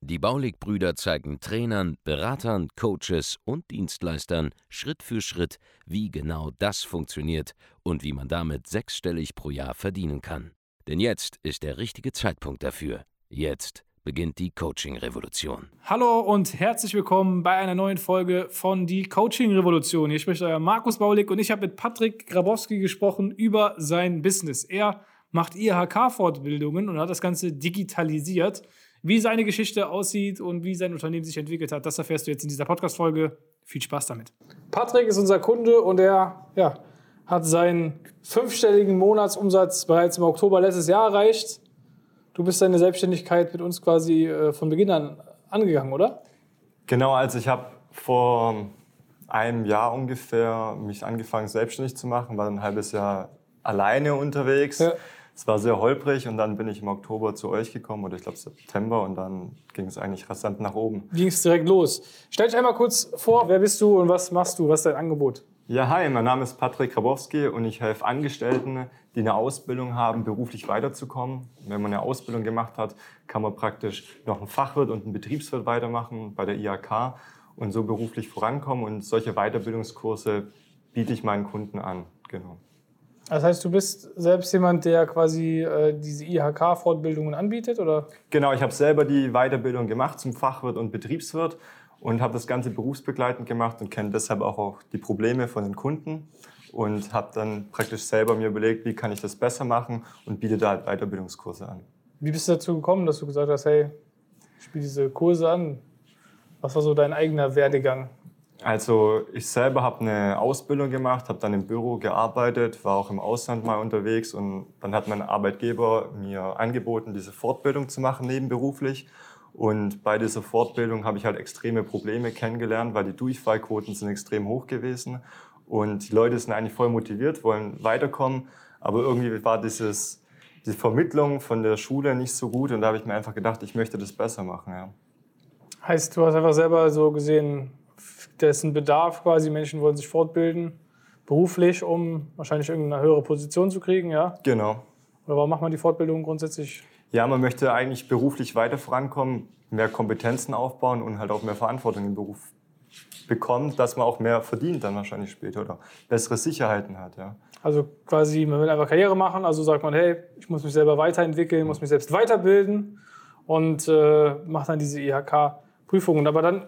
Die Baulig-Brüder zeigen Trainern, Beratern, Coaches und Dienstleistern Schritt für Schritt, wie genau das funktioniert und wie man damit sechsstellig pro Jahr verdienen kann. Denn jetzt ist der richtige Zeitpunkt dafür. Jetzt beginnt die Coaching-Revolution. Hallo und herzlich willkommen bei einer neuen Folge von Die Coaching-Revolution. Hier spricht euer Markus Baulig und ich habe mit Patrick Grabowski gesprochen über sein Business. Er macht IHK-Fortbildungen und hat das Ganze digitalisiert. Wie seine Geschichte aussieht und wie sein Unternehmen sich entwickelt hat, das erfährst du jetzt in dieser Podcast-Folge. Viel Spaß damit. Patrick ist unser Kunde und er ja, hat seinen fünfstelligen Monatsumsatz bereits im Oktober letztes Jahr erreicht. Du bist deine Selbstständigkeit mit uns quasi äh, von Beginn an angegangen, oder? Genau, also ich habe vor einem Jahr ungefähr mich angefangen, selbstständig zu machen, war ein halbes Jahr alleine unterwegs. Ja. Es war sehr holprig und dann bin ich im Oktober zu euch gekommen oder ich glaube September und dann ging es eigentlich rasant nach oben. Ging es direkt los. Stell dich einmal kurz vor, wer bist du und was machst du, was ist dein Angebot? Ja, hi, mein Name ist Patrick Grabowski und ich helfe Angestellten, die eine Ausbildung haben, beruflich weiterzukommen. Wenn man eine Ausbildung gemacht hat, kann man praktisch noch einen Fachwirt und einen Betriebswirt weitermachen bei der IHK und so beruflich vorankommen. Und solche Weiterbildungskurse biete ich meinen Kunden an. Genau. Das heißt, du bist selbst jemand, der quasi äh, diese IHK-Fortbildungen anbietet, oder? Genau, ich habe selber die Weiterbildung gemacht zum Fachwirt und Betriebswirt und habe das Ganze berufsbegleitend gemacht und kenne deshalb auch, auch die Probleme von den Kunden und habe dann praktisch selber mir überlegt, wie kann ich das besser machen und biete da halt Weiterbildungskurse an. Wie bist du dazu gekommen, dass du gesagt hast, hey, ich biete diese Kurse an? Was war so dein eigener Werdegang? Also ich selber habe eine Ausbildung gemacht, habe dann im Büro gearbeitet, war auch im Ausland mal unterwegs und dann hat mein Arbeitgeber mir angeboten, diese Fortbildung zu machen nebenberuflich. Und bei dieser Fortbildung habe ich halt extreme Probleme kennengelernt, weil die Durchfallquoten sind extrem hoch gewesen und die Leute sind eigentlich voll motiviert, wollen weiterkommen, aber irgendwie war dieses die Vermittlung von der Schule nicht so gut und da habe ich mir einfach gedacht, ich möchte das besser machen. Ja. Heißt, du hast einfach selber so gesehen, dessen Bedarf quasi, Menschen wollen sich fortbilden, beruflich, um wahrscheinlich irgendeine höhere Position zu kriegen, ja? Genau. Oder warum macht man die Fortbildung grundsätzlich? Ja, man möchte eigentlich beruflich weiter vorankommen, mehr Kompetenzen aufbauen und halt auch mehr Verantwortung im Beruf bekommen, dass man auch mehr verdient dann wahrscheinlich später oder bessere Sicherheiten hat, ja. Also quasi, man will einfach Karriere machen, also sagt man, hey, ich muss mich selber weiterentwickeln, muss mich selbst weiterbilden und äh, macht dann diese IHK-Prüfungen. Aber dann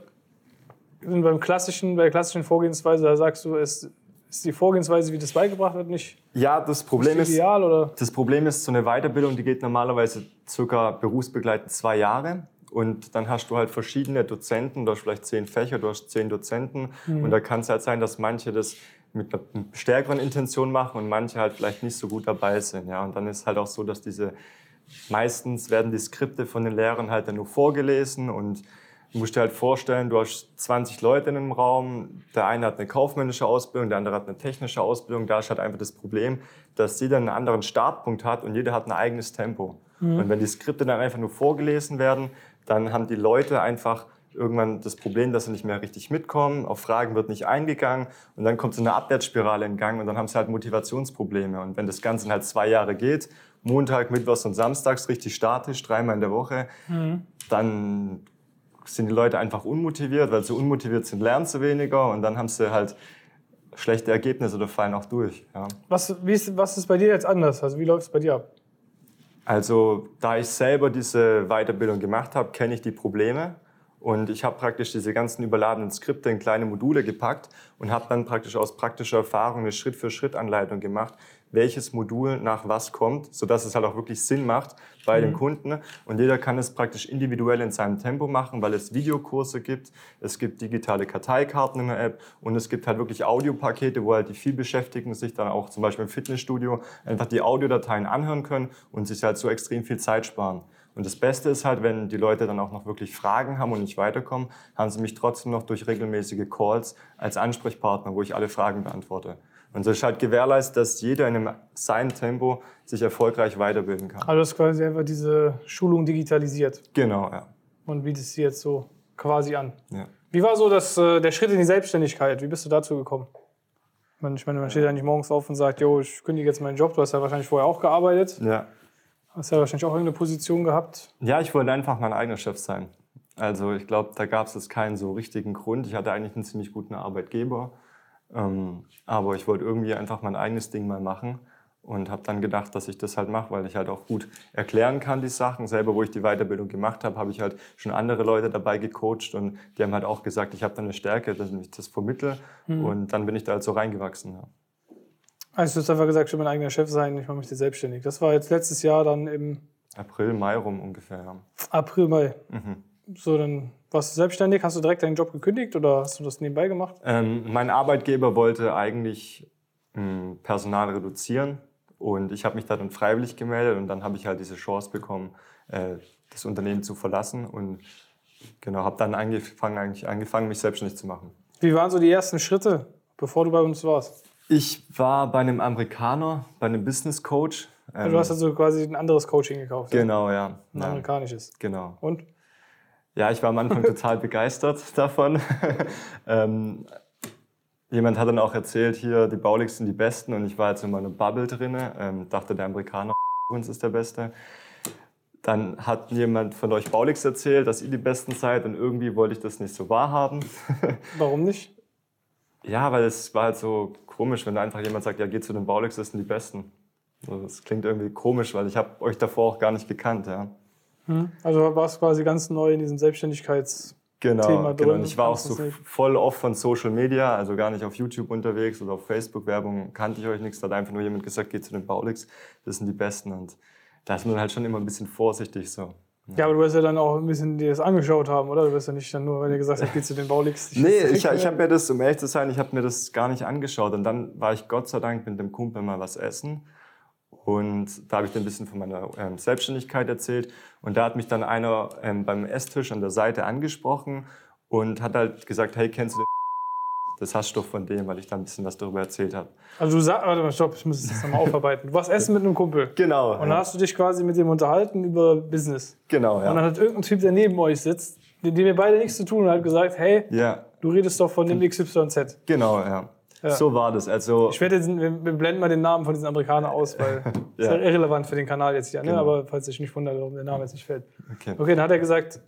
beim klassischen, bei der klassischen Vorgehensweise, da sagst du, es ist die Vorgehensweise, wie das beigebracht wird, nicht ja, das Problem ist, ideal, oder? Das Problem ist, so eine Weiterbildung, die geht normalerweise circa berufsbegleitend zwei Jahre. Und dann hast du halt verschiedene Dozenten, du hast vielleicht zehn Fächer, du hast zehn Dozenten. Mhm. Und da kann es halt sein, dass manche das mit einer stärkeren Intention machen und manche halt vielleicht nicht so gut dabei sind. Ja? Und dann ist halt auch so, dass diese, meistens werden die Skripte von den Lehrern halt dann nur vorgelesen und Du musst dir halt vorstellen, du hast 20 Leute in einem Raum, der eine hat eine kaufmännische Ausbildung, der andere hat eine technische Ausbildung. Da ist halt einfach das Problem, dass jeder einen anderen Startpunkt hat und jeder hat ein eigenes Tempo. Mhm. Und wenn die Skripte dann einfach nur vorgelesen werden, dann haben die Leute einfach irgendwann das Problem, dass sie nicht mehr richtig mitkommen, auf Fragen wird nicht eingegangen und dann kommt so eine Abwärtsspirale in Gang und dann haben sie halt Motivationsprobleme. Und wenn das Ganze halt zwei Jahre geht, Montag, Mittwochs und Samstags richtig statisch, dreimal in der Woche, mhm. dann sind die Leute einfach unmotiviert, weil sie unmotiviert sind, lernen sie weniger und dann haben sie halt schlechte Ergebnisse oder fallen auch durch. Ja. Was, ist, was ist bei dir jetzt anders? Also wie läuft es bei dir ab? Also da ich selber diese Weiterbildung gemacht habe, kenne ich die Probleme und ich habe praktisch diese ganzen überladenen Skripte in kleine Module gepackt und habe dann praktisch aus praktischer Erfahrung eine Schritt-für-Schritt-Anleitung gemacht, welches Modul nach was kommt, sodass es halt auch wirklich Sinn macht bei mhm. den Kunden. Und jeder kann es praktisch individuell in seinem Tempo machen, weil es Videokurse gibt, es gibt digitale Karteikarten in der App und es gibt halt wirklich Audiopakete, wo halt die vielbeschäftigten sich dann auch zum Beispiel im Fitnessstudio einfach die Audiodateien anhören können und sich halt so extrem viel Zeit sparen. Und das Beste ist halt, wenn die Leute dann auch noch wirklich Fragen haben und nicht weiterkommen, haben sie mich trotzdem noch durch regelmäßige Calls als Ansprechpartner, wo ich alle Fragen beantworte. Und so ist halt gewährleistet, dass jeder in einem seinem Tempo sich erfolgreich weiterbilden kann. Also du hast quasi einfach diese Schulung digitalisiert Genau, ja. und bietest sie jetzt so quasi an. ja. Wie war so das, äh, der Schritt in die Selbstständigkeit? Wie bist du dazu gekommen? Ich meine, ich meine, man steht ja nicht morgens auf und sagt, jo, ich kündige jetzt meinen Job. Du hast ja wahrscheinlich vorher auch gearbeitet. Ja. Hast ja wahrscheinlich auch irgendeine Position gehabt. Ja, ich wollte einfach mein eigener Chef sein. Also ich glaube, da gab es jetzt keinen so richtigen Grund. Ich hatte eigentlich einen ziemlich guten Arbeitgeber, ähm, aber ich wollte irgendwie einfach mein eigenes Ding mal machen und habe dann gedacht, dass ich das halt mache, weil ich halt auch gut erklären kann die Sachen. Selber, wo ich die Weiterbildung gemacht habe, habe ich halt schon andere Leute dabei gecoacht und die haben halt auch gesagt, ich habe da eine Stärke, dass ich das vermittle und dann bin ich da halt so reingewachsen. Ja. Also du hast einfach gesagt, ich will mein eigener Chef sein, ich mache mich jetzt selbstständig. Das war jetzt letztes Jahr dann im April, Mai rum ungefähr. Ja. April, Mai. So, dann warst du selbstständig. Hast du direkt deinen Job gekündigt oder hast du das nebenbei gemacht? Ähm, mein Arbeitgeber wollte eigentlich mh, Personal reduzieren und ich habe mich da dann freiwillig gemeldet und dann habe ich halt diese Chance bekommen, äh, das Unternehmen zu verlassen und genau habe dann angefangen, eigentlich angefangen, mich selbstständig zu machen. Wie waren so die ersten Schritte, bevor du bei uns warst? Ich war bei einem Amerikaner, bei einem Business Coach. Ähm, Du hast also quasi ein anderes Coaching gekauft. genau, ja. Ein ja amerikanisches. genau. Und? Ja, ich war am Anfang total begeistert davon. ähm, jemand hat dann auch erzählt, hier, die Baulix sind die Besten und ich war jetzt in meiner Bubble drin, ähm, dachte, der Amerikaner uns ist der Beste. Dann hat jemand von euch Baulix erzählt, dass ihr die Besten seid und irgendwie wollte ich das nicht so wahrhaben. Warum nicht? ja, weil es war halt so komisch, wenn einfach jemand sagt, ja, geh zu den Baulix, das sind die Besten. Das klingt irgendwie komisch, weil ich habe euch davor auch gar nicht gekannt, ja. Also warst du quasi ganz neu in diesem Selbstständigkeits... Genau, Thema genau. drin, Und ich war auch so es voll oft von Social Media, also gar nicht auf YouTube unterwegs oder auf Facebook-Werbung, kannte ich euch nichts. Da hat einfach nur jemand gesagt, geht zu den Baulix, das sind die Besten. Und da ist man halt schon immer ein bisschen vorsichtig so. Ja, aber du wirst ja dann auch ein bisschen dir das angeschaut haben, oder? Du wirst ja nicht dann nur, weil ihr gesagt habt, geh zu den Baulix. Nee, ich, ich habe mir das, um ehrlich zu sein, ich habe mir das gar nicht angeschaut. Und dann war ich Gott sei Dank mit dem Kumpel mal was essen. Und da habe ich dann ein bisschen von meiner ähm, Selbstständigkeit erzählt. Und da hat mich dann einer ähm, beim Esstisch an der Seite angesprochen und hat halt gesagt, hey, kennst du den Das hast du doch von dem, weil ich da ein bisschen was darüber erzählt habe. Also du sagst, warte mal, stopp, ich muss das nochmal aufarbeiten. Du warst essen mit einem Kumpel. Genau. Und dann hast du dich quasi mit dem unterhalten über Business. genau, Und dann ja. hat irgendein Typ, der neben euch sitzt, mit dem ihr beide nichts zu tun hat, gesagt, hey, Ja, du redest doch von dem XYZ. genau, ja. Ja. So war das. Also, Ich werde jetzt, wir wir blenden mal den Namen von diesem Amerikaner aus, weil das ist Ja. ja irrelevant für den Kanal jetzt hier. Ne? Genau. Aber falls dich nicht wundert, warum der Name jetzt nicht fällt. okay. Okay, dann hat er gesagt,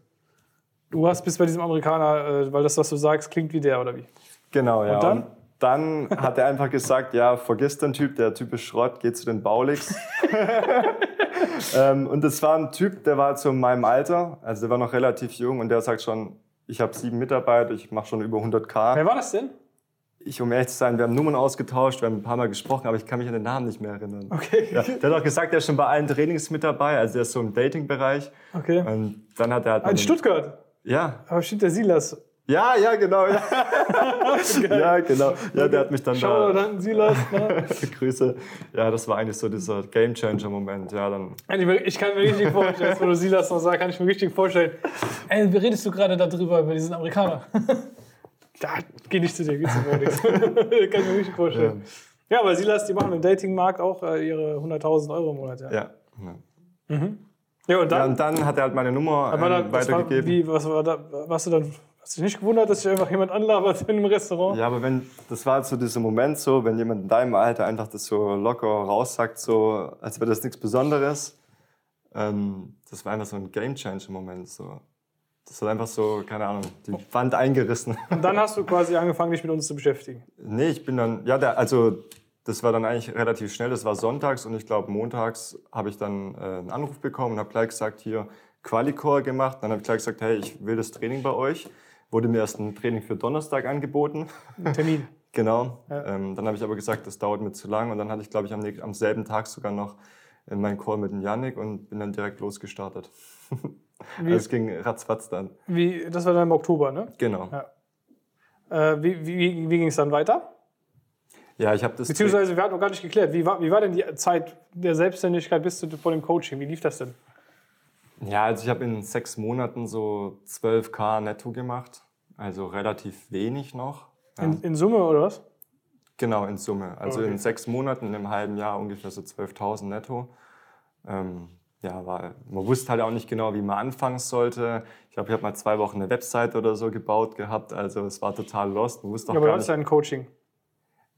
du hast bist bei diesem Amerikaner, äh, weil das, was du sagst, klingt wie der, oder wie? Genau, ja. Und dann? dann hat er einfach gesagt, ja, vergiss den Typ, der Typ ist Schrott, geh zu den Baulix. ähm, und das war ein Typ, der war zu meinem Alter, also der war noch relativ jung und der sagt schon, ich habe sieben Mitarbeiter, ich mache schon über 100k. Wer war das denn? Ich, um ehrlich zu sein, wir haben Nummern ausgetauscht, wir haben ein paar Mal gesprochen, aber ich kann mich an den Namen nicht mehr erinnern. Okay. Ja, der hat auch gesagt, der ist schon bei allen Trainings mit dabei, also der ist so im Dating-Bereich. Okay. Und dann hat er halt... Ah, In Stuttgart. Ja, Aber stimmt der Silas. ja, ja, genau. Ja, ja genau. Ja, der hat mich dann Schau da... dann Silas. Ne? Grüße. Ja, das war eigentlich so dieser Gamechanger-Moment. Ja, dann. Ich kann mir richtig vorstellen, wo du Silas noch sagst, kann ich mir richtig vorstellen. Ey, wie redest du gerade darüber, über diesen Amerikaner? da, geh nicht zu dir, zu mir nichts. kann ich mir richtig vorstellen. Ja, aber Silas, die machen im Datingmarkt auch äh, ihre 100.000 Euro im Monat. Ja, Ja. ja und ja. dann? Und dann hat er halt meine Nummer ähm, war, weitergegeben. wie, was war da, warst du dann, hast du dich nicht gewundert, dass sich einfach jemand anlabert in einem Restaurant? ja, aber wenn, das war halt so dieser Moment so, wenn jemand in deinem Alter einfach das so locker raussagt, so, als wäre das nichts Besonderes. Ähm, das war einfach so ein Gamechanger-Moment. So. Das hat einfach so, keine Ahnung, die Wand eingerissen. Und dann hast du quasi angefangen, dich mit uns zu beschäftigen. Nee, ich bin dann, ja, der, also das war dann eigentlich relativ schnell. Das war sonntags und ich glaube, montags habe ich dann äh, einen Anruf bekommen und habe gleich gesagt, hier Qualicore gemacht. Dann habe ich gleich gesagt, hey, ich will das Training bei euch. Wurde mir erst ein Training für Donnerstag angeboten. Ein Termin. Genau. Ja. Ähm, dann habe ich aber gesagt, das dauert mir zu lang. Und dann hatte ich, glaube ich, am, am selben Tag sogar noch äh, meinen Call mit dem Yannick und bin dann direkt losgestartet. Wie, Also es ging ratzfatz dann. wie, das war dann im Oktober, ne? Genau. Ja. Äh, wie wie, wie ging es dann weiter? Ja, ich habe das. Beziehungsweise, wir hatten noch gar nicht geklärt, wie war, wie war denn die Zeit der Selbstständigkeit bis zu vor dem Coaching? Wie lief das denn? Ja, also ich habe in sechs Monaten so 12k netto gemacht. Also relativ wenig noch. Ja, In, in Summe oder was? Genau, in Summe. Also Okay. in sechs Monaten, in einem halben Jahr ungefähr so 12.000 netto. Ähm, ja, weil man wusste halt auch nicht genau, wie man anfangen sollte. Ich glaube, ich habe mal zwei Wochen eine Website oder so gebaut gehabt. Also es war total lost. Man wusste auch Ja, aber du gar hast nicht. ja ein Coaching.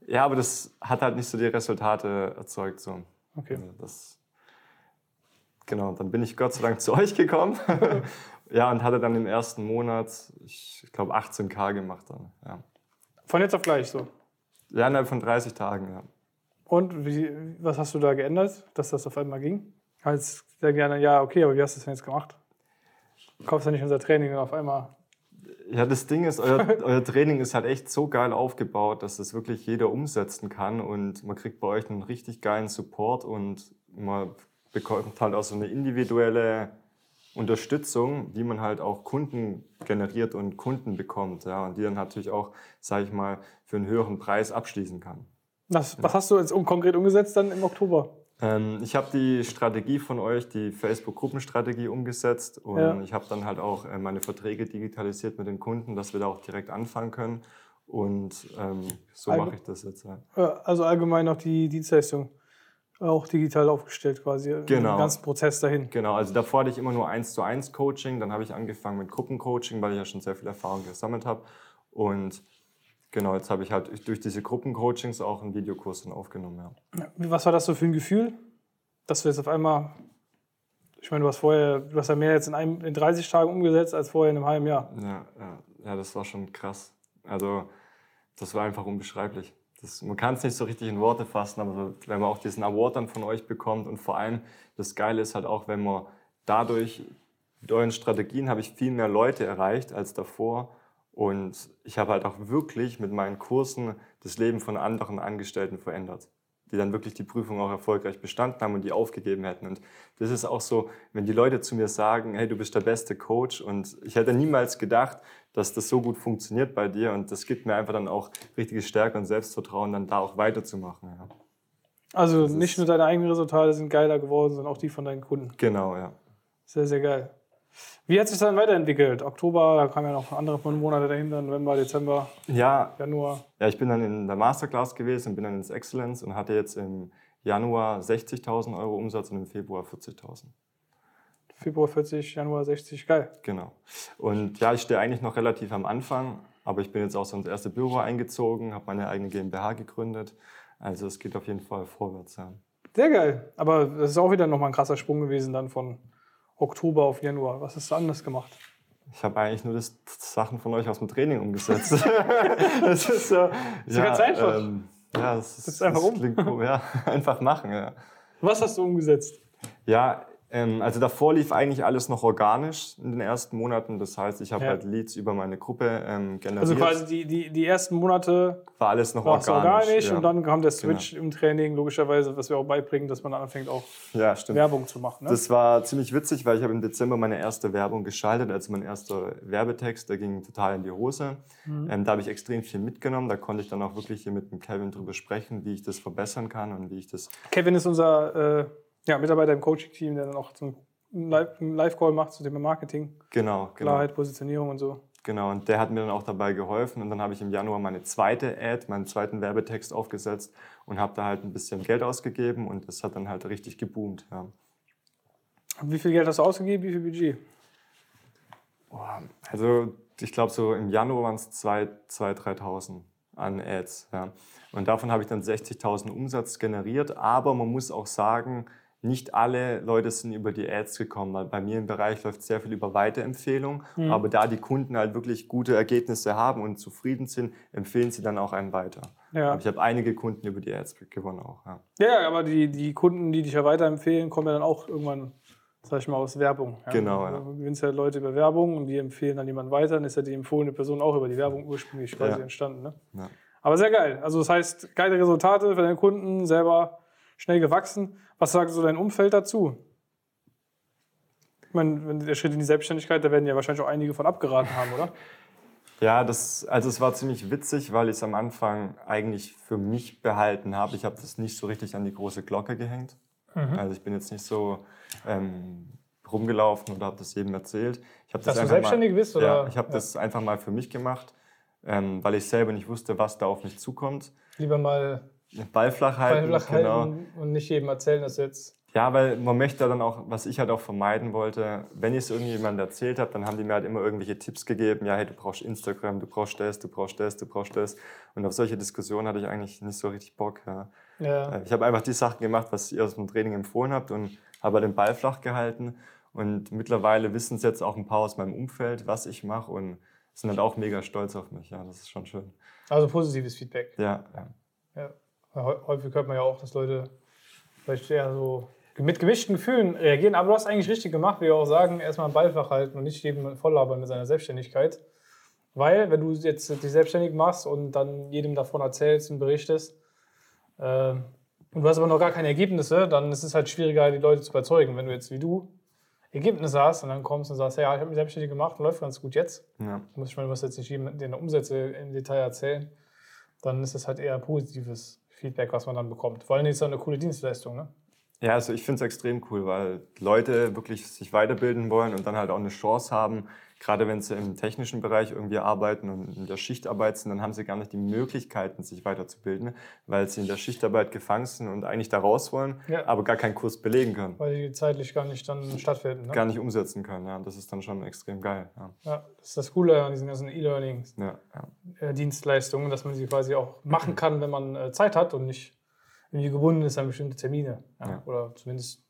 Ja, aber das hat halt nicht so die Resultate erzeugt. So. Okay. Also das, genau, dann bin ich Gott sei Dank zu euch gekommen. ja, und hatte dann im ersten Monat, ich glaube, 18k gemacht dann. Ja. Von jetzt auf gleich so. ja, innerhalb von 30 Tagen, ja. Und wie, was hast du da geändert, dass das auf einmal ging? Als der gerne, ja, okay, aber wie hast du das denn jetzt gemacht? Du kaufst ja nicht unser Training und auf einmal. Ja, das Ding ist, euer, euer Training ist halt echt so geil aufgebaut, dass das wirklich jeder umsetzen kann und man kriegt bei euch einen richtig geilen Support und man bekommt halt auch so eine individuelle Unterstützung, wie man halt auch Kunden generiert und Kunden bekommt, ja, und die dann natürlich auch, sage ich mal, für einen höheren Preis abschließen kann. Das, was hast du jetzt konkret umgesetzt dann im Oktober? Ähm, ich habe die Strategie von euch, die Facebook-Gruppenstrategie umgesetzt und Ja. ich habe dann halt auch äh, meine Verträge digitalisiert mit den Kunden, dass wir da auch direkt anfangen können. Und ähm, so Also- mache ich das jetzt. Ja. Äh, Also allgemein auch die Dienstleistung auch digital aufgestellt quasi. Genau. Den ganzen Prozess dahin. Genau, also davor hatte ich immer nur 1 zu 1 Coaching, dann habe ich angefangen mit Gruppencoaching, weil ich ja schon sehr viel Erfahrung gesammelt habe. Und genau, jetzt habe ich halt durch diese Gruppencoachings auch einen Videokurs dann aufgenommen. Ja. Was war das so für ein Gefühl, dass du jetzt auf einmal, ich meine, du hast vorher, du hast ja mehr jetzt in, einem, in 30 Tagen umgesetzt als vorher in einem halben Jahr. Ja, ja, ja, das war schon krass. Also, das war einfach unbeschreiblich. Das, man kann es nicht so richtig in Worte fassen, aber wenn man auch diesen Award dann von euch bekommt und vor allem das Geile ist halt auch, wenn man dadurch, mit euren Strategien habe ich viel mehr Leute erreicht als davor und ich habe halt auch wirklich mit meinen Kursen das Leben von anderen Angestellten verändert, die dann wirklich die Prüfung auch erfolgreich bestanden haben und die aufgegeben hätten. Und das ist auch so, wenn die Leute zu mir sagen, hey, du bist der beste Coach und ich hätte niemals gedacht, dass das so gut funktioniert bei dir und das gibt mir einfach dann auch richtige Stärke und Selbstvertrauen, dann da auch weiterzumachen. Ja. Also Das nicht nur deine eigenen Resultate sind geiler geworden, sondern auch die von deinen Kunden. Genau, ja. Sehr, sehr geil. Wie hat sich das dann weiterentwickelt? Oktober, da kamen ja noch andere Monate dahinter, November, Dezember, Ja, Januar. ja, ich bin dann in der Masterclass gewesen und bin dann ins Excellence und hatte jetzt im Januar 60.000 Euro Umsatz und im Februar 40.000. Februar 40, Januar 60, geil. Genau. Und ja, ich stehe eigentlich noch relativ am Anfang, aber ich bin jetzt auch so ins erste Büro eingezogen, habe meine eigene GmbH gegründet. Also es geht auf jeden Fall vorwärts. Ja. Sehr geil. Aber das ist auch wieder nochmal ein krasser Sprung gewesen dann von Oktober auf Januar. Was hast du anders gemacht? Ich habe eigentlich nur das Sachen von euch aus dem Training umgesetzt. das ist so. ist ganz einfach. Ähm, ja, das ist, Setz einfach das um. Klingt, ja, einfach machen. Ja. Was hast du umgesetzt? Ja, also davor lief eigentlich alles noch organisch in den ersten Monaten. Das heißt, ich habe Ja. halt Leads über meine Gruppe ähm, generiert. Also quasi die, die, die ersten Monate war alles noch organisch. organisch ja. und dann kam der Switch im Training, logischerweise, was wir auch beibringen, dass man anfängt auch ja. Werbung zu machen. Ne? Das war ziemlich witzig, weil ich habe im Dezember meine erste Werbung geschaltet, also mein erster Werbetext, der ging total in die Hose. Mhm. Ähm, da habe ich extrem viel mitgenommen. Da konnte ich dann auch wirklich hier mit dem Kevin drüber sprechen, wie ich das verbessern kann und wie ich das. Kevin ist unser äh, ja, Mitarbeiter im Coaching-Team, der dann auch zum Live-Call macht zu dem Marketing, Genau, genau. Klarheit, Positionierung und so. Genau, und der hat mir dann auch dabei geholfen. Und dann habe ich im Januar meine zweite Ad, meinen zweiten Werbetext aufgesetzt und habe da halt ein bisschen Geld ausgegeben und das hat dann halt richtig geboomt. Ja. Und wie viel Geld hast du ausgegeben? Wie viel Budget? Also ich glaube, so im Januar waren es 2.000, 3.000 an Ads. Ja. Und davon habe ich dann 60.000 Umsatz generiert. Aber man muss auch sagen, nicht alle Leute sind über die Ads gekommen, weil bei mir im Bereich läuft sehr viel über Weiterempfehlung. Aber da die Kunden halt wirklich gute Ergebnisse haben und zufrieden sind, empfehlen sie dann auch einen weiter. Ja. Aber ich habe einige Kunden über die Ads gewonnen auch. Ja. Ja, aber die, die Kunden, die dich ja weiterempfehlen, kommen ja dann auch irgendwann, sag ich mal, aus Werbung. Ja. Genau, ja. Du gewinnst ja Leute über Werbung und die empfehlen dann jemanden weiter, dann ist ja die empfohlene Person auch über die Werbung ursprünglich quasi entstanden. Ne? Aber sehr geil. Also das heißt, geile Resultate für deine Kunden, selber schnell gewachsen. Was sagt so dein Umfeld dazu? Ich meine, wenn der Schritt in die Selbstständigkeit, da werden ja wahrscheinlich auch einige von abgeraten haben, oder? Ja, das, also es war ziemlich witzig, weil ich es am Anfang eigentlich für mich behalten habe. Ich habe das nicht so richtig an die große Glocke gehängt. Also ich bin jetzt nicht so ähm, rumgelaufen oder habe das jedem erzählt. Ich habe Dass du selbstständig mal, bist, Ja, oder? ich habe Ja. das einfach mal für mich gemacht. ähm, weil ich selber nicht wusste, was da auf mich zukommt. Lieber mal Ball flach halten, Ball flach genau. halten und nicht jedem erzählen, dass du jetzt. Ja, weil man möchte dann auch, was ich halt auch vermeiden wollte, wenn ich es irgendjemandem erzählt habe, dann haben die mir halt immer irgendwelche Tipps gegeben. Ja, hey, du brauchst Instagram, du brauchst das, du brauchst das, du brauchst das. Und auf solche Diskussionen hatte ich eigentlich nicht so richtig Bock. Ja. Ja. Ich habe einfach die Sachen gemacht, was ihr aus dem Training empfohlen habt und habe den Ball flach gehalten. Und mittlerweile wissen es jetzt auch ein paar aus meinem Umfeld, was ich mache und sind halt auch mega stolz auf mich. Ja, das ist schon schön. Also positives Feedback. Ja, ja. Ja. Häufig hört man ja auch, dass Leute vielleicht eher so mit gemischten Gefühlen reagieren. Aber du hast eigentlich richtig gemacht, wie wir auch sagen, erstmal einen Ball halten und nicht jedem volllabern mit seiner Selbstständigkeit. Weil, wenn du jetzt dich selbstständig machst und dann jedem davon erzählst und berichtest, äh, und du hast aber noch gar keine Ergebnisse, dann ist es halt schwieriger, die Leute zu überzeugen. Wenn du jetzt wie du Ergebnisse hast und dann kommst und sagst, ja, ich habe mich selbstständig gemacht und läuft ganz gut jetzt, ja. muss ich mal, du musst jetzt nicht jedem deine Umsätze im Detail erzählen, dann ist das halt eher positives Feedback, was man dann bekommt. Vor allem ist es eine coole Dienstleistung, ne? Ja, also ich finde es extrem cool, weil Leute wirklich sich weiterbilden wollen und dann halt auch eine Chance haben, gerade wenn sie im technischen Bereich irgendwie arbeiten und in der Schichtarbeit sind, dann haben sie gar nicht die Möglichkeiten, sich weiterzubilden, weil sie in der Schichtarbeit gefangen sind und eigentlich da raus wollen, Ja. aber gar keinen Kurs belegen können, Weil die zeitlich gar nicht dann stattfinden. Ne? gar nicht umsetzen können. Ja. Das ist dann schon extrem geil. Ja, Ja, das ist das Coole an diesen ganzen E-Learning-Dienstleistungen, dass man sie quasi auch machen kann, wenn man äh, Zeit hat und nicht irgendwie gebunden ist an bestimmte Termine. Ja? Ja. Oder zumindest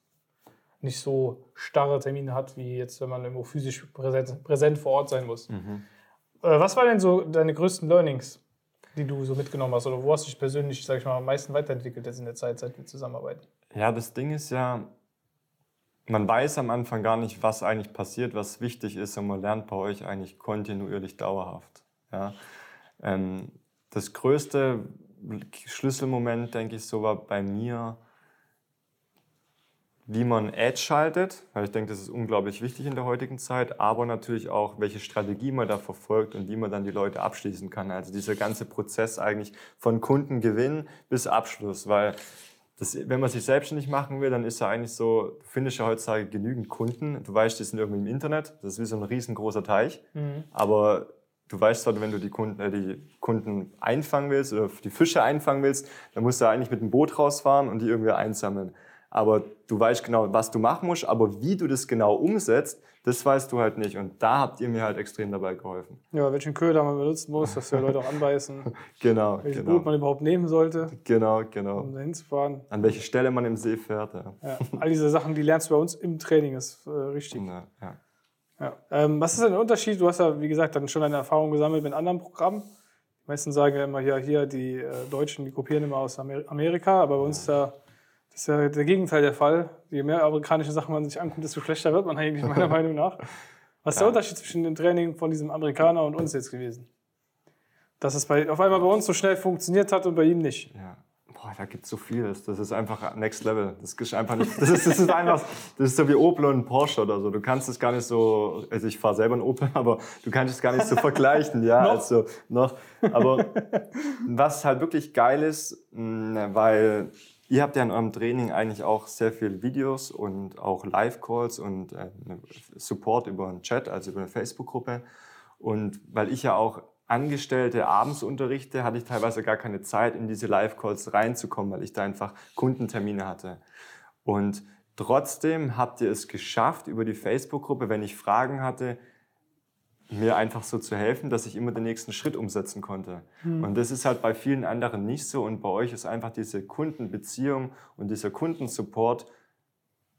nicht so starre Termine hat, wie jetzt, wenn man irgendwo physisch präsent, präsent vor Ort sein muss. Mhm. Äh, was waren denn so deine größten Learnings, die du so mitgenommen hast? Oder wo hast du dich persönlich, sag ich mal, am meisten weiterentwickelt jetzt in der Zeit, seit wir zusammenarbeiten? Ja, das Ding ist ja, man weiß am Anfang gar nicht, was eigentlich passiert, was wichtig ist und man lernt bei euch eigentlich kontinuierlich dauerhaft. Ja. Ähm, das größte Schlüsselmoment, denke ich, so war bei mir, wie man Ads schaltet, weil ich denke, das ist unglaublich wichtig in der heutigen Zeit, aber natürlich auch, welche Strategie man da verfolgt und wie man dann die Leute abschließen kann. Also dieser ganze Prozess eigentlich von Kundengewinn bis Abschluss, weil das, wenn man sich selbstständig machen will, dann ist ja eigentlich so, du findest ja heutzutage genügend Kunden, du weißt, die sind irgendwie im Internet, das ist wie so ein riesengroßer Teich, aber du weißt zwar, wenn du die Kunden, äh, die Kunden einfangen willst oder die Fische einfangen willst, dann musst du eigentlich mit dem Boot rausfahren und die irgendwie einsammeln. Aber du weißt genau, was du machen musst, aber wie du das genau umsetzt, das weißt du halt nicht. Und da habt ihr mir halt extrem dabei geholfen. Ja, welchen Köder man benutzen muss, dass die Leute auch anbeißen, Genau, welches Boot man genau. überhaupt nehmen sollte, Genau, genau. um dahin zu fahren. An welche Stelle man im See fährt. Ja. Ja, all diese Sachen, die lernst du bei uns im Training, ist äh, richtig. Ja, ja. Ja. Ähm, was ist denn der Unterschied? Du hast ja, wie gesagt, dann schon eine Erfahrung gesammelt mit anderen Programmen. Die meisten sagen ja immer, ja, hier, die äh, Deutschen, die kopieren immer aus Amer Amerika, aber bei uns ist ja, das ist ja der Gegenteil der Fall. Je mehr amerikanische Sachen man sich anguckt, desto schlechter wird man eigentlich, meiner Meinung nach. Was ist der. Unterschied zwischen dem Training von diesem Amerikaner und uns jetzt gewesen? Dass es bei, auf einmal bei uns so schnell funktioniert hat und bei ihm nicht. Ja. Da gibt es so vieles. Das ist einfach next level. Das ist einfach nicht. Das ist, das ist einfach. Das ist so wie Opel und Porsche oder so. Du kannst es gar nicht so. Also ich fahre selber einen Opel, aber du kannst es gar nicht so vergleichen. Ja, Noch? also noch. Aber was halt wirklich geil ist, weil ihr habt ja in eurem Training eigentlich auch sehr viele Videos und auch Live-Calls und äh, Support über einen Chat, also über eine Facebook-Gruppe. Und weil ich ja auch Angestellte abends unterrichte, hatte ich teilweise gar keine Zeit, in diese Live-Calls reinzukommen, weil ich da einfach Kundentermine hatte. Und trotzdem habt ihr es geschafft, über die Facebook-Gruppe, wenn ich Fragen hatte, mir einfach so zu helfen, dass ich immer den nächsten Schritt umsetzen konnte. Und das ist halt bei vielen anderen nicht so. Und bei euch ist einfach diese Kundenbeziehung und dieser Kundensupport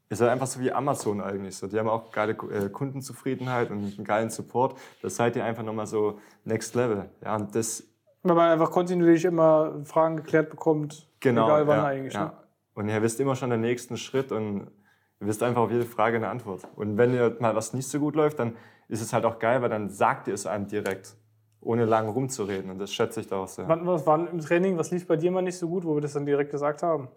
ist halt einfach so wie Amazon eigentlich so. Die haben auch geile äh, Kundenzufriedenheit und einen geilen Support. Da seid ihr einfach nochmal so next level. Ja, und das, Wenn man einfach kontinuierlich immer Fragen geklärt bekommt, genau. egal wann ja, eigentlich. ja. Ne? Und ihr wisst immer schon den nächsten Schritt und ihr wisst einfach auf jede Frage eine Antwort. Und wenn ihr mal was nicht so gut läuft, dann ist es halt auch geil, weil dann sagt ihr es einem direkt, ohne lang rumzureden. Und das schätze ich da auch sehr. Wann, was war im Training, was lief bei dir mal nicht so gut, wo wir das dann direkt gesagt haben?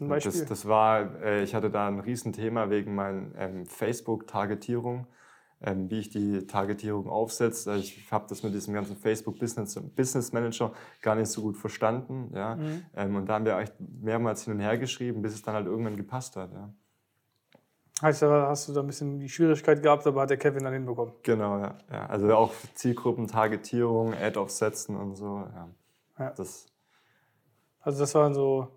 Ein Beispiel. Das, das war, äh, ich hatte da ein Riesenthema wegen meiner ähm, Facebook-Targetierung, ähm, wie ich die Targetierung aufsetze. Ich habe das mit diesem ganzen Facebook Business, Manager gar nicht so gut verstanden. Ja? Ähm, und da haben wir echt mehrmals hin und her geschrieben, bis es dann halt irgendwann gepasst hat. Ja. Heißt, da hast du da ein bisschen die Schwierigkeit gehabt, aber hat der Kevin dann hinbekommen. Genau, ja. ja. Also auch Zielgruppen, Targetierung, Ad-Offs setzen und so. Ja. Ja. Das, Also das waren so,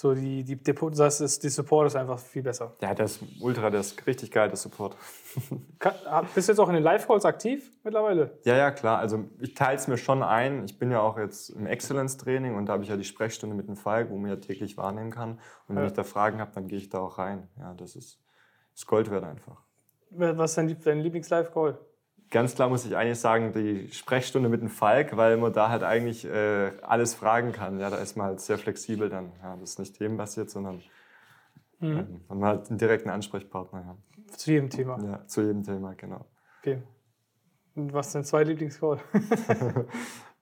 so die, die, das ist, die Support ist einfach viel besser. ja, das ist ultra, das ist richtig geil, der Support. Bist du jetzt auch in den Live-Calls aktiv mittlerweile? Ja, ja, klar. Also ich teile es mir schon ein. Ich bin ja auch jetzt im Excellence-Training und da habe ich ja die Sprechstunde mit dem Falk, wo man ja täglich wahrnehmen kann. Und wenn Ja. ich da Fragen habe, dann gehe ich da auch rein. Ja, das ist, ist Gold wert einfach. Was ist dein, dein Lieblings-Live-Call? Ganz klar muss ich eigentlich sagen, die Sprechstunde mit dem Falk, weil man da halt eigentlich äh, alles fragen kann. Ja, da ist man halt sehr flexibel dann. Ja, das ist nicht themenbasiert, sondern ähm, man hat einen direkten Ansprechpartner. Ja. Zu jedem Thema. Ja, zu jedem Thema, genau. Okay. Und was ist dein zwei Lieblings-Call?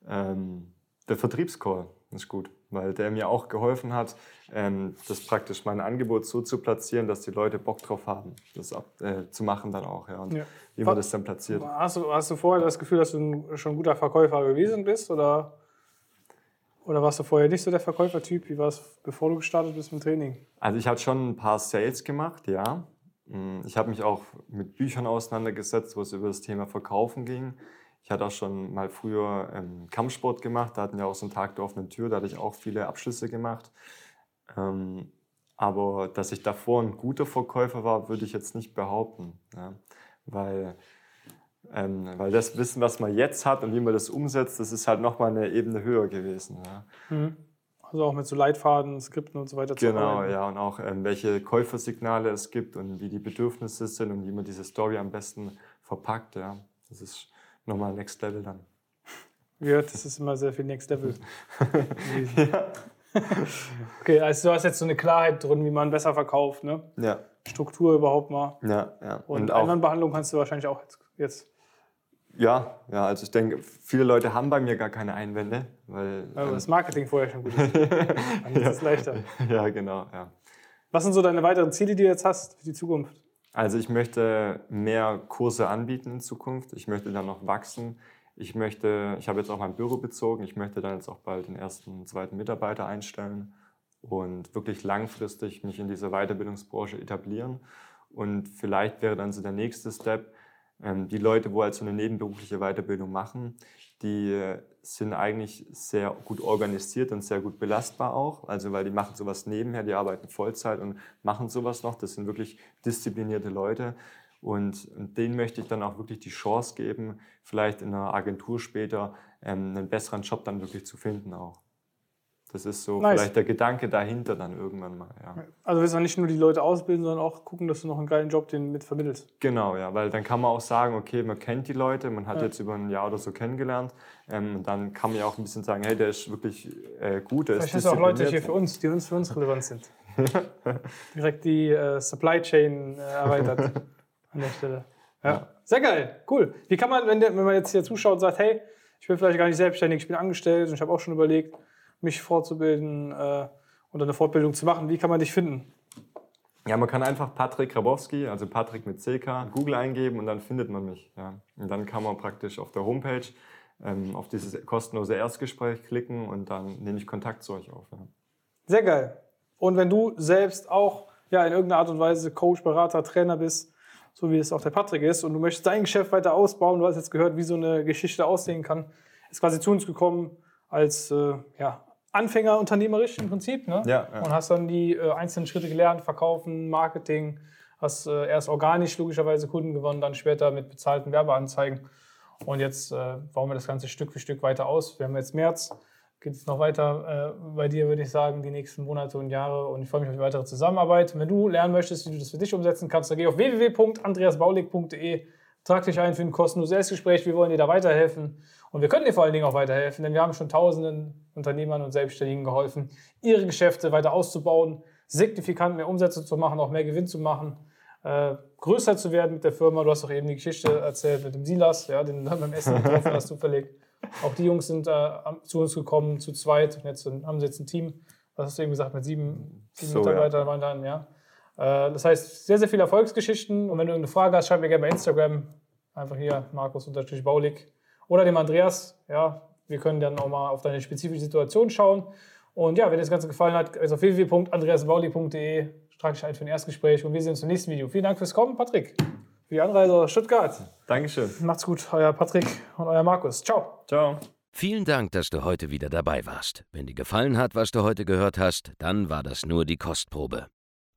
Ähm, der Vertriebscall ist gut, weil der mir auch geholfen hat, ähm, das praktisch mein Angebot so zu platzieren, dass die Leute Bock drauf haben, das ab, äh, zu machen dann auch. Ja. Und Ja. wie man das dann platziert. Hast du, hast du vorher das Gefühl, dass du ein, schon ein guter Verkäufer gewesen bist? Oder, oder warst du vorher nicht so der Verkäufertyp? Wie war es, bevor du gestartet bist mit dem Training? Also ich hatte schon ein paar Sales gemacht, ja. Mm, Ich habe mich auch mit Büchern auseinandergesetzt, wo es über das Thema Verkaufen ging. Ich hatte auch schon mal früher ähm, Kampfsport gemacht, da hatten wir auch so einen Tag der offenen Tür, da hatte ich auch viele Abschlüsse gemacht. Ähm, aber dass ich davor ein guter Verkäufer war, würde ich jetzt nicht behaupten. Ja. Weil, ähm, weil das Wissen, was man jetzt hat und wie man das umsetzt, das ist halt nochmal eine Ebene höher gewesen. Ja. Also auch mit so Leitfaden, Skripten und so weiter zu Genau, ja, und auch ähm, welche Käufersignale es gibt und wie die Bedürfnisse sind und wie man diese Story am besten verpackt. Ja. Das ist nochmal Next Level dann. Ja, das ist immer sehr viel Next Level. Okay, also du hast jetzt so eine Klarheit drin, wie man besser verkauft, ne? Ja, Struktur überhaupt mal. ja, ja. Und, Und Einwandbehandlung kannst du wahrscheinlich auch jetzt. ja, ja, also ich denke, viele Leute haben bei mir gar keine Einwände, weil. Ähm, das Marketing vorher schon gut ist. Dann ist es leichter. ja, genau, ja. Was sind so deine weiteren Ziele, die du jetzt hast für die Zukunft? Also ich möchte mehr Kurse anbieten in Zukunft. Ich möchte dann noch wachsen. Ich möchte, ich habe jetzt auch mein Büro bezogen. Ich möchte dann jetzt auch bald den ersten, zweiten Mitarbeiter einstellen und wirklich langfristig mich in dieser Weiterbildungsbranche etablieren. Und vielleicht wäre dann so der nächste Step, ähm, die Leute, wo halt so eine nebenberufliche Weiterbildung machen, die sind eigentlich sehr gut organisiert und sehr gut belastbar auch. Also weil die machen sowas nebenher, die arbeiten Vollzeit und machen sowas noch. Das sind wirklich disziplinierte Leute. Und, denen möchte ich dann auch wirklich die Chance geben, vielleicht in einer Agentur später ähm, einen besseren Job dann wirklich zu finden auch. Das ist so Nice. vielleicht der Gedanke dahinter dann irgendwann mal. Ja. Also willst du nicht nur die Leute ausbilden, sondern auch gucken, dass du noch einen geilen Job denen mit vermittelst. Genau, ja, weil dann kann man auch sagen, okay, man kennt die Leute, man hat Ja. jetzt über ein Jahr oder so kennengelernt. Ähm, und dann kann man ja auch ein bisschen sagen, hey, der ist wirklich äh, gut, der Vielleicht ist hast auch Leute hier für uns, die uns für uns relevant sind. Direkt die äh, Supply Chain äh, erweitert an der Stelle. Ja. Ja. Sehr geil, cool. Wie kann man, wenn, der, wenn man jetzt hier zuschaut und sagt, hey, ich bin vielleicht gar nicht selbstständig, ich bin angestellt und ich habe auch schon überlegt, mich fortzubilden äh, oder eine Fortbildung zu machen, wie kann man dich finden? Ja, man kann einfach Patrick Grabowski, also Patrick mit CK, Google eingeben und dann findet man mich. Ja. Und dann kann man praktisch auf der Homepage ähm, auf dieses kostenlose Erstgespräch klicken und dann nehme ich Kontakt zu euch auf. Ja. Sehr geil. Und wenn du selbst auch ja, in irgendeiner Art und Weise Coach, Berater, Trainer bist, so wie es auch der Patrick ist, und du möchtest dein Geschäft weiter ausbauen, du hast jetzt gehört, wie so eine Geschichte aussehen kann, ist quasi zu uns gekommen als äh, ja, Anfänger unternehmerisch im Prinzip. Ne? Ja, ja. Und hast dann die äh, einzelnen Schritte gelernt, Verkaufen, Marketing, hast äh, erst organisch logischerweise Kunden gewonnen, dann später mit bezahlten Werbeanzeigen. Und jetzt äh, bauen wir das Ganze Stück für Stück weiter aus. Wir haben jetzt März, geht es noch weiter äh, bei dir, würde ich sagen, die nächsten Monate und Jahre. Und ich freue mich auf die weitere Zusammenarbeit. Und wenn du lernen möchtest, wie du das für dich umsetzen kannst, dann geh auf www.andreasbaulig.de, trag dich ein für ein kostenloses Erstgespräch. Wir wollen dir da weiterhelfen. Und wir können dir vor allen Dingen auch weiterhelfen, denn wir haben schon tausenden Unternehmern und Selbstständigen geholfen, ihre Geschäfte weiter auszubauen, signifikant mehr Umsätze zu machen, auch mehr Gewinn zu machen, äh, größer zu werden mit der Firma. Du hast auch eben die Geschichte erzählt mit dem Silas, ja, den du dann beim Essen getroffen hast, zufällig. Auch die Jungs sind äh, zu uns gekommen, zu zweit. Und jetzt haben sie jetzt ein Team, was hast du eben gesagt, mit sieben, sieben So, ja. Mitarbeitern waren dann, ja. Äh, das heißt, sehr, sehr viele Erfolgsgeschichten. Und wenn du irgendeine Frage hast, schreib mir gerne bei Instagram. Einfach hier, Markus-Baulig. Oder dem Andreas. Ja, wir können dann auch mal auf deine spezifische Situation schauen. Und ja, wenn dir das Ganze gefallen hat, ist auf www.andreasbaulig.de. trage dich ein für ein Erstgespräch und wir sehen uns im nächsten Video. Vielen Dank fürs Kommen, Patrick. Für die Anreise aus Stuttgart. Dankeschön. Macht's gut, euer Patrick und euer Markus. Ciao. Ciao. Vielen Dank, dass du heute wieder dabei warst. Wenn dir gefallen hat, was du heute gehört hast, dann war das nur die Kostprobe.